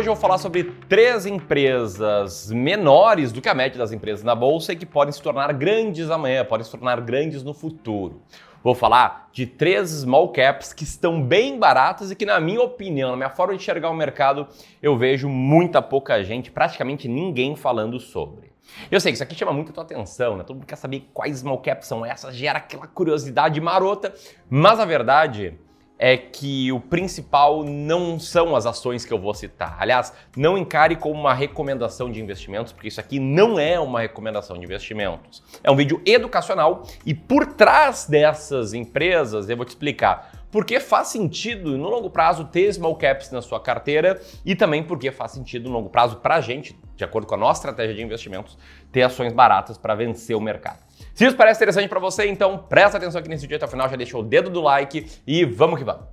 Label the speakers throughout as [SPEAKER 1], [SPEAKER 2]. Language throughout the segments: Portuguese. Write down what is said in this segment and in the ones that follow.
[SPEAKER 1] hoje eu vou falar sobre três empresas menores do que a média das empresas na bolsa e que podem se tornar grandes amanhã, podem se tornar grandes no futuro. Vou falar de três small caps que estão bem baratas e que, na minha opinião, na minha forma de enxergar o mercado, eu vejo muita pouca gente, praticamente ninguém falando sobre. Eu sei que isso aqui chama muito a tua atenção, né? Todo mundo quer saber quais small caps são essas, gera aquela curiosidade marota, mas a verdade é que o principal não são as ações que eu vou citar. Aliás, não encare como uma recomendação de investimentos, porque isso aqui não é uma recomendação de investimentos. É um vídeo educacional e por trás dessas empresas eu vou te explicar porque faz sentido no longo prazo ter small caps na sua carteira e também porque faz sentido no longo prazo para a gente, de acordo com a nossa estratégia de investimentos, ter ações baratas para vencer o mercado. Se isso parece interessante para você, então presta atenção aqui nesse vídeo até o final, já deixa o dedo do like e vamos que vamos.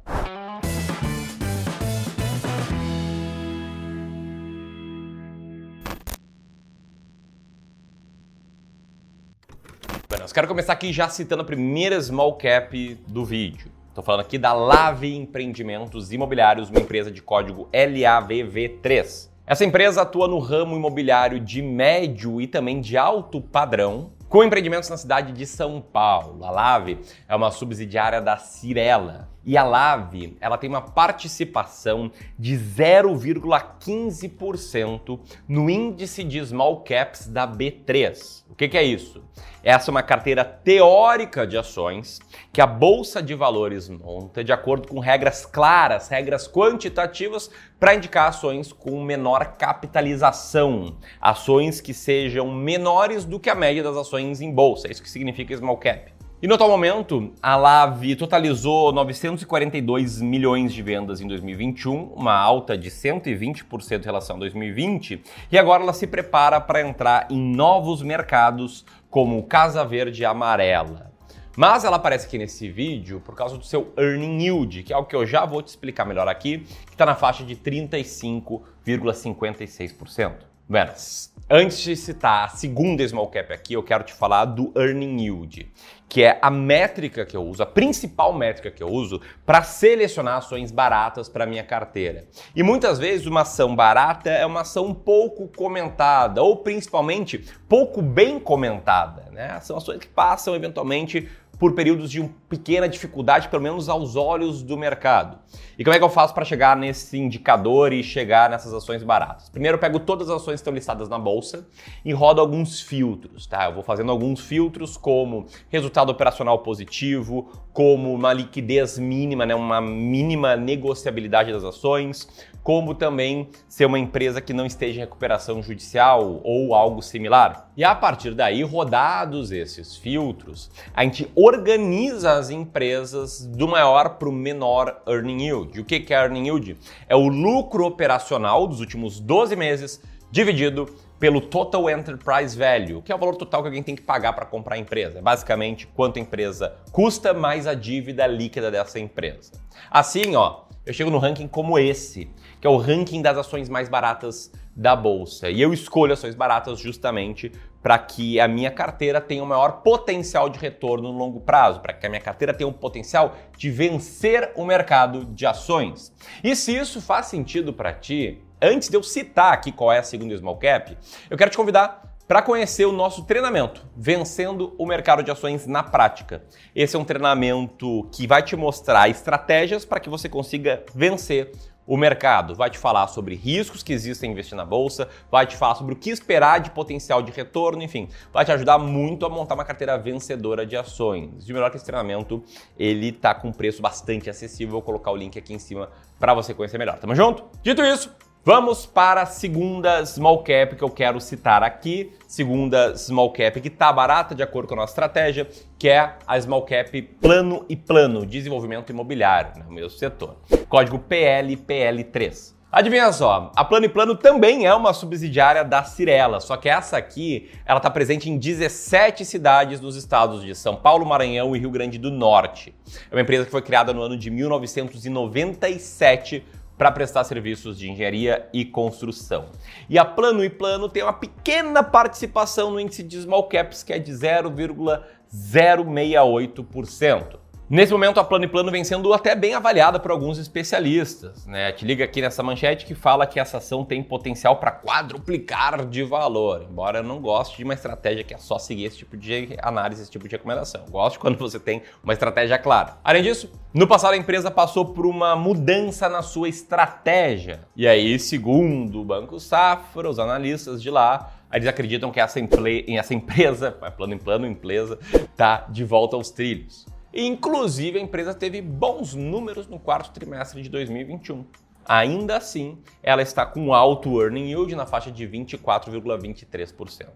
[SPEAKER 1] Eu quero começar aqui já citando a primeira small cap do vídeo. Estou falando aqui da Lave Empreendimentos Imobiliários, uma empresa de código LAVV3. Essa empresa atua no ramo imobiliário de médio e também de alto padrão, com empreendimentos na cidade de São Paulo. A Lave é uma subsidiária da Cirela. E a Lave, ela tem uma participação de 0,15% no índice de small caps da B3. O que, que é isso? Essa é uma carteira teórica de ações que a Bolsa de Valores monta de acordo com regras claras, regras quantitativas para indicar ações com menor capitalização, ações que sejam menores do que a média das ações em bolsa. É isso que significa small cap. E no atual momento, a Lave totalizou 942 milhões de vendas em 2021, uma alta de 120% em relação a 2020, e agora ela se prepara para entrar em novos mercados como Casa Verde Amarela. Mas ela aparece aqui nesse vídeo por causa do seu earning yield, que é algo que eu já vou te explicar melhor aqui, que está na faixa de 35,56%. Benas, antes de citar a segunda small cap aqui, eu quero te falar do earning yield, que é a métrica que eu uso, a principal métrica que eu uso para selecionar ações baratas para minha carteira. E muitas vezes uma ação barata é uma ação pouco comentada ou principalmente pouco bem comentada, né? São ações que passam eventualmente por períodos de pequena dificuldade, pelo menos aos olhos do mercado. E como é que eu faço para chegar nesse indicador e chegar nessas ações baratas? Primeiro eu pego todas as ações que estão listadas na bolsa e rodo alguns filtros, tá? Eu vou fazendo alguns filtros como resultado operacional positivo, como uma liquidez mínima, né, uma mínima negociabilidade das ações, como também ser uma empresa que não esteja em recuperação judicial ou algo similar. E a partir daí, rodados esses filtros, a gente organiza as empresas do maior para o menor earning yield. O que é earning yield? É o lucro operacional dos últimos 12 meses dividido pelo Total Enterprise Value, que é o valor total que alguém tem que pagar para comprar a empresa. É basicamente quanto a empresa custa mais a dívida líquida dessa empresa. Assim, ó, eu chego no ranking como esse, que é o ranking das ações mais baratas da bolsa. E eu escolho ações baratas justamente para que a minha carteira tenha o um maior potencial de retorno no longo prazo, para que a minha carteira tenha um potencial de vencer o mercado de ações. E se isso faz sentido para ti, antes de eu citar aqui qual é a segunda small cap, eu quero te convidar para conhecer o nosso treinamento Vencendo o Mercado de Ações na Prática. Esse é um treinamento que vai te mostrar estratégias para que você consiga vencer o mercado. Vai te falar sobre riscos que existem em investir na bolsa, vai te falar sobre o que esperar de potencial de retorno, enfim, vai te ajudar muito a montar uma carteira vencedora de ações. De melhor que esse treinamento, ele tá com preço bastante acessível. Vou colocar o link aqui em cima para você conhecer melhor. Tamo junto? Dito isso, Vamos para a segunda small cap que eu quero citar aqui, segunda small cap que está barata de acordo com a nossa estratégia, que é a small cap Plano e Plano, desenvolvimento imobiliário, no mesmo setor. Código PLPL3. Adivinha só, a Plano e Plano também é uma subsidiária da Cirela, só que essa aqui, ela está presente em 17 cidades dos estados de São Paulo, Maranhão e Rio Grande do Norte. É uma empresa que foi criada no ano de 1997 para prestar serviços de engenharia e construção. E a Plano e Plano tem uma pequena participação no índice de small caps que é de 0,068%. Nesse momento, a Plano e Plano vem sendo até bem avaliada por alguns especialistas. Né? Te liga aqui nessa manchete que fala que essa ação tem potencial para quadruplicar de valor. Embora eu não goste de uma estratégia que é só seguir esse tipo de análise, esse tipo de recomendação. Eu gosto quando você tem uma estratégia clara. Além disso, no passado a empresa passou por uma mudança na sua estratégia. E aí, segundo o Banco Safra, os analistas de lá, eles acreditam que essa, essa empresa, plano em plano, empresa, está de volta aos trilhos. Inclusive, a empresa teve bons números no quarto trimestre de 2021. Ainda assim, ela está com alto earning yield na faixa de 24,23%.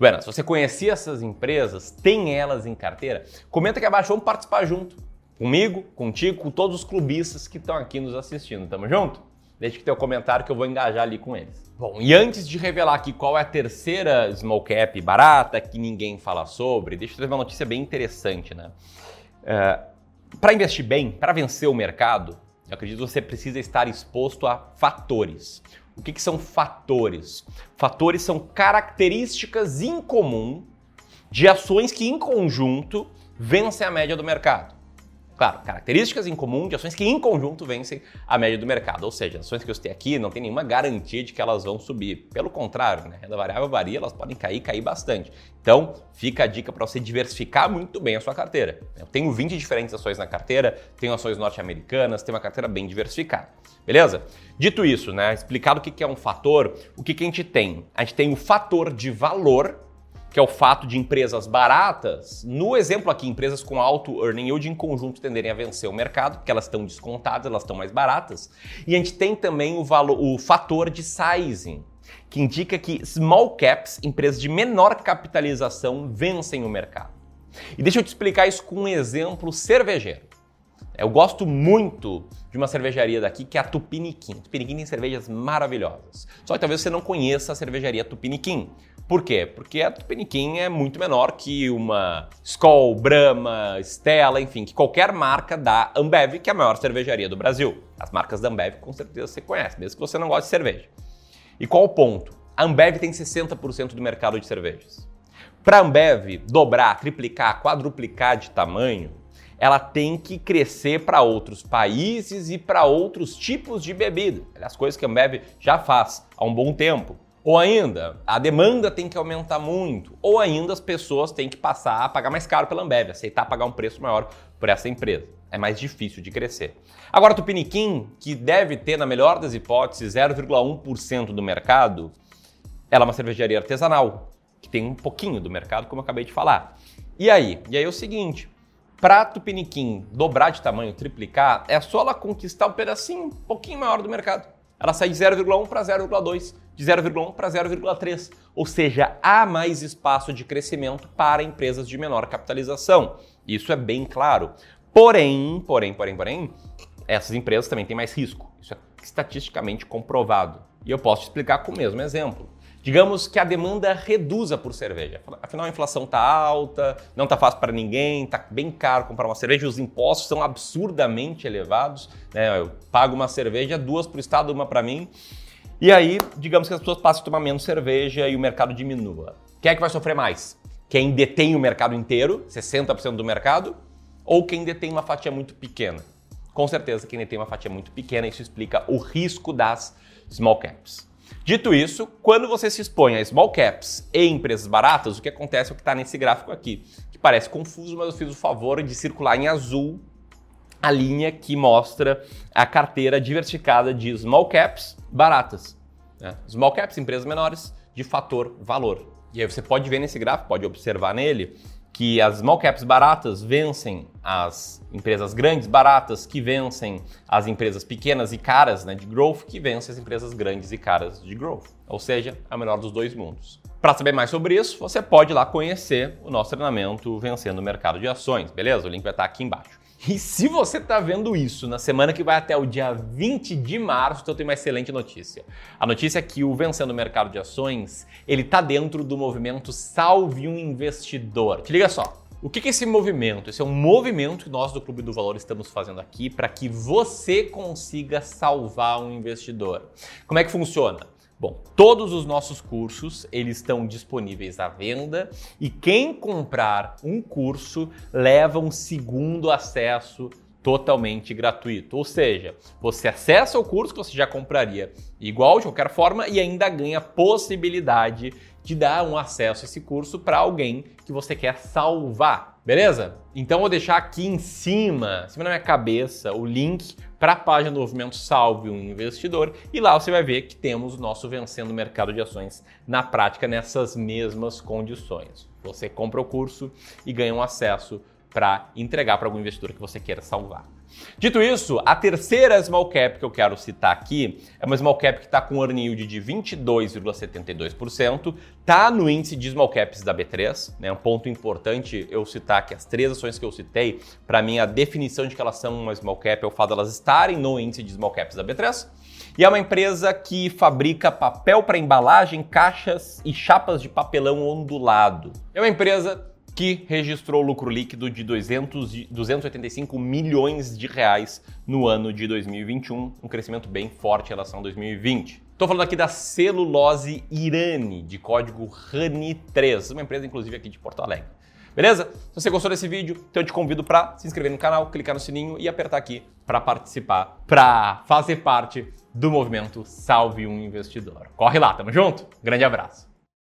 [SPEAKER 1] Bueno, se você conhecia essas empresas, tem elas em carteira, comenta aqui abaixo, vamos participar junto. Comigo, contigo, com todos os clubistas que estão aqui nos assistindo. Tamo junto? Deixa que teu comentário que eu vou engajar ali com eles. Bom, e antes de revelar aqui qual é a terceira small cap barata que ninguém fala sobre, deixa eu trazer uma notícia bem interessante, né? É, para investir bem, para vencer o mercado, eu acredito que você precisa estar exposto a fatores. O que, que são fatores? Fatores são características incomuns de ações que, em conjunto, vencem a média do mercado. Claro, características em comum de ações que em conjunto vencem a média do mercado. Ou seja, ações que eu citei aqui não tem nenhuma garantia de que elas vão subir. Pelo contrário, né? renda variável varia, elas podem cair, cair bastante. Então, fica a dica para você diversificar muito bem a sua carteira. Eu tenho 20 diferentes ações na carteira, tenho ações norte-americanas, tenho uma carteira bem diversificada. Beleza? Dito isso, né? Explicado o que é um fator, o que a gente tem? A gente tem o fator de valor que é o fato de empresas baratas, no exemplo aqui, empresas com alto earning yield em conjunto tenderem a vencer o mercado, porque elas estão descontadas, elas estão mais baratas. E a gente tem também o, valor, o fator de sizing, que indica que small caps, empresas de menor capitalização, vencem o mercado. E deixa eu te explicar isso com um exemplo cervejeiro. Eu gosto muito de uma cervejaria daqui que é a Tupiniquim. Tupiniquim tem cervejas maravilhosas. Só que talvez você não conheça a cervejaria Tupiniquim. Por quê? Porque a Tupiniquim é muito menor que uma Skol, Brahma, Stella, enfim, que qualquer marca da Ambev, que é a maior cervejaria do Brasil. As marcas da Ambev com certeza você conhece, mesmo que você não goste de cerveja. E qual o ponto? A Ambev tem 60% do mercado de cervejas. Para a Ambev dobrar, triplicar, quadruplicar de tamanho, ela tem que crescer para outros países e para outros tipos de bebida. As coisas que a Ambev já faz há um bom tempo. Ou ainda, a demanda tem que aumentar muito. Ou ainda, as pessoas têm que passar a pagar mais caro pela Ambev, aceitar pagar um preço maior por essa empresa. É mais difícil de crescer. Agora, Tupiniquim, que deve ter, na melhor das hipóteses, 0,1% do mercado, ela é uma cervejaria artesanal, que tem um pouquinho do mercado, como eu acabei de falar. E aí? E aí é o seguinte, para Tupiniquim dobrar de tamanho, triplicar, é só ela conquistar um pedacinho um pouquinho maior do mercado. Ela sai de 0,1 para 0,2, de 0,1 para 0,3. Ou seja, há mais espaço de crescimento para empresas de menor capitalização. Isso é bem claro. Porém, porém, porém, porém, essas empresas também têm mais risco. Isso é estatisticamente comprovado. E eu posso te explicar com o mesmo exemplo. Digamos que a demanda reduza por cerveja. Afinal, a inflação está alta, não está fácil para ninguém, está bem caro comprar uma cerveja, os impostos são absurdamente elevados. Né? Eu pago uma cerveja, duas para o Estado, uma para mim. E aí, digamos que as pessoas passem a tomar menos cerveja e o mercado diminua. Quem é que vai sofrer mais? Quem detém o mercado inteiro, 60% do mercado, ou quem detém uma fatia muito pequena? Com certeza, quem detém uma fatia muito pequena, isso explica o risco das small caps. Dito isso, quando você se expõe a small caps e empresas baratas, o que acontece é o que está nesse gráfico aqui, que parece confuso, mas eu fiz o favor de circular em azul a linha que mostra a carteira diversificada de small caps baratas. Né? Small caps, empresas menores, de fator valor. E aí você pode ver nesse gráfico, pode observar nele, que as small caps baratas vencem as empresas grandes baratas, que vencem as empresas pequenas e caras né, de growth, que vencem as empresas grandes e caras de growth. Ou seja, é o melhor dos dois mundos. Para saber mais sobre isso, você pode ir lá conhecer o nosso treinamento Vencendo o Mercado de Ações, beleza? O link vai estar aqui embaixo. E se você está vendo isso na semana que vai até o dia 20 de março, então eu tenho uma excelente notícia. A notícia é que o Vencendo o Mercado de Ações, ele está dentro do movimento Salve um Investidor. Te liga só. O que é esse movimento? Esse é um movimento que nós do Clube do Valor estamos fazendo aqui para que você consiga salvar um investidor. Como é que funciona? Bom, todos os nossos cursos, eles estão disponíveis à venda e quem comprar um curso leva um segundo acesso totalmente gratuito. Ou seja, você acessa o curso que você já compraria igual de qualquer forma e ainda ganha possibilidade de dar um acesso a esse curso para alguém que você quer salvar, beleza? Então vou deixar aqui em cima, em cima da minha cabeça, o link para a página do Movimento Salve um Investidor e lá você vai ver que temos o nosso Vencendo o Mercado de Ações na prática nessas mesmas condições. Você compra o curso e ganha um acesso para entregar para algum investidor que você queira salvar. Dito isso, a terceira small cap que eu quero citar aqui é uma small cap que está com earning yield de 22,72%, está no índice de small caps da B3, né? Um ponto importante eu citar que as três ações que eu citei, para mim a definição de que elas são uma small cap é o fato de elas estarem no índice de small caps da B3. E é uma empresa que fabrica papel para embalagem, caixas e chapas de papelão ondulado. É uma empresa que registrou lucro líquido de 200, 285 milhões de reais no ano de 2021, um crescimento bem forte em relação a 2020. Estou falando aqui da celulose Irani, de código RANI3, uma empresa inclusive aqui de Porto Alegre. Beleza? Se você gostou desse vídeo, então eu te convido para se inscrever no canal, clicar no sininho e apertar aqui para participar, para fazer parte do movimento Salve um Investidor. Corre lá, tamo junto? Grande abraço!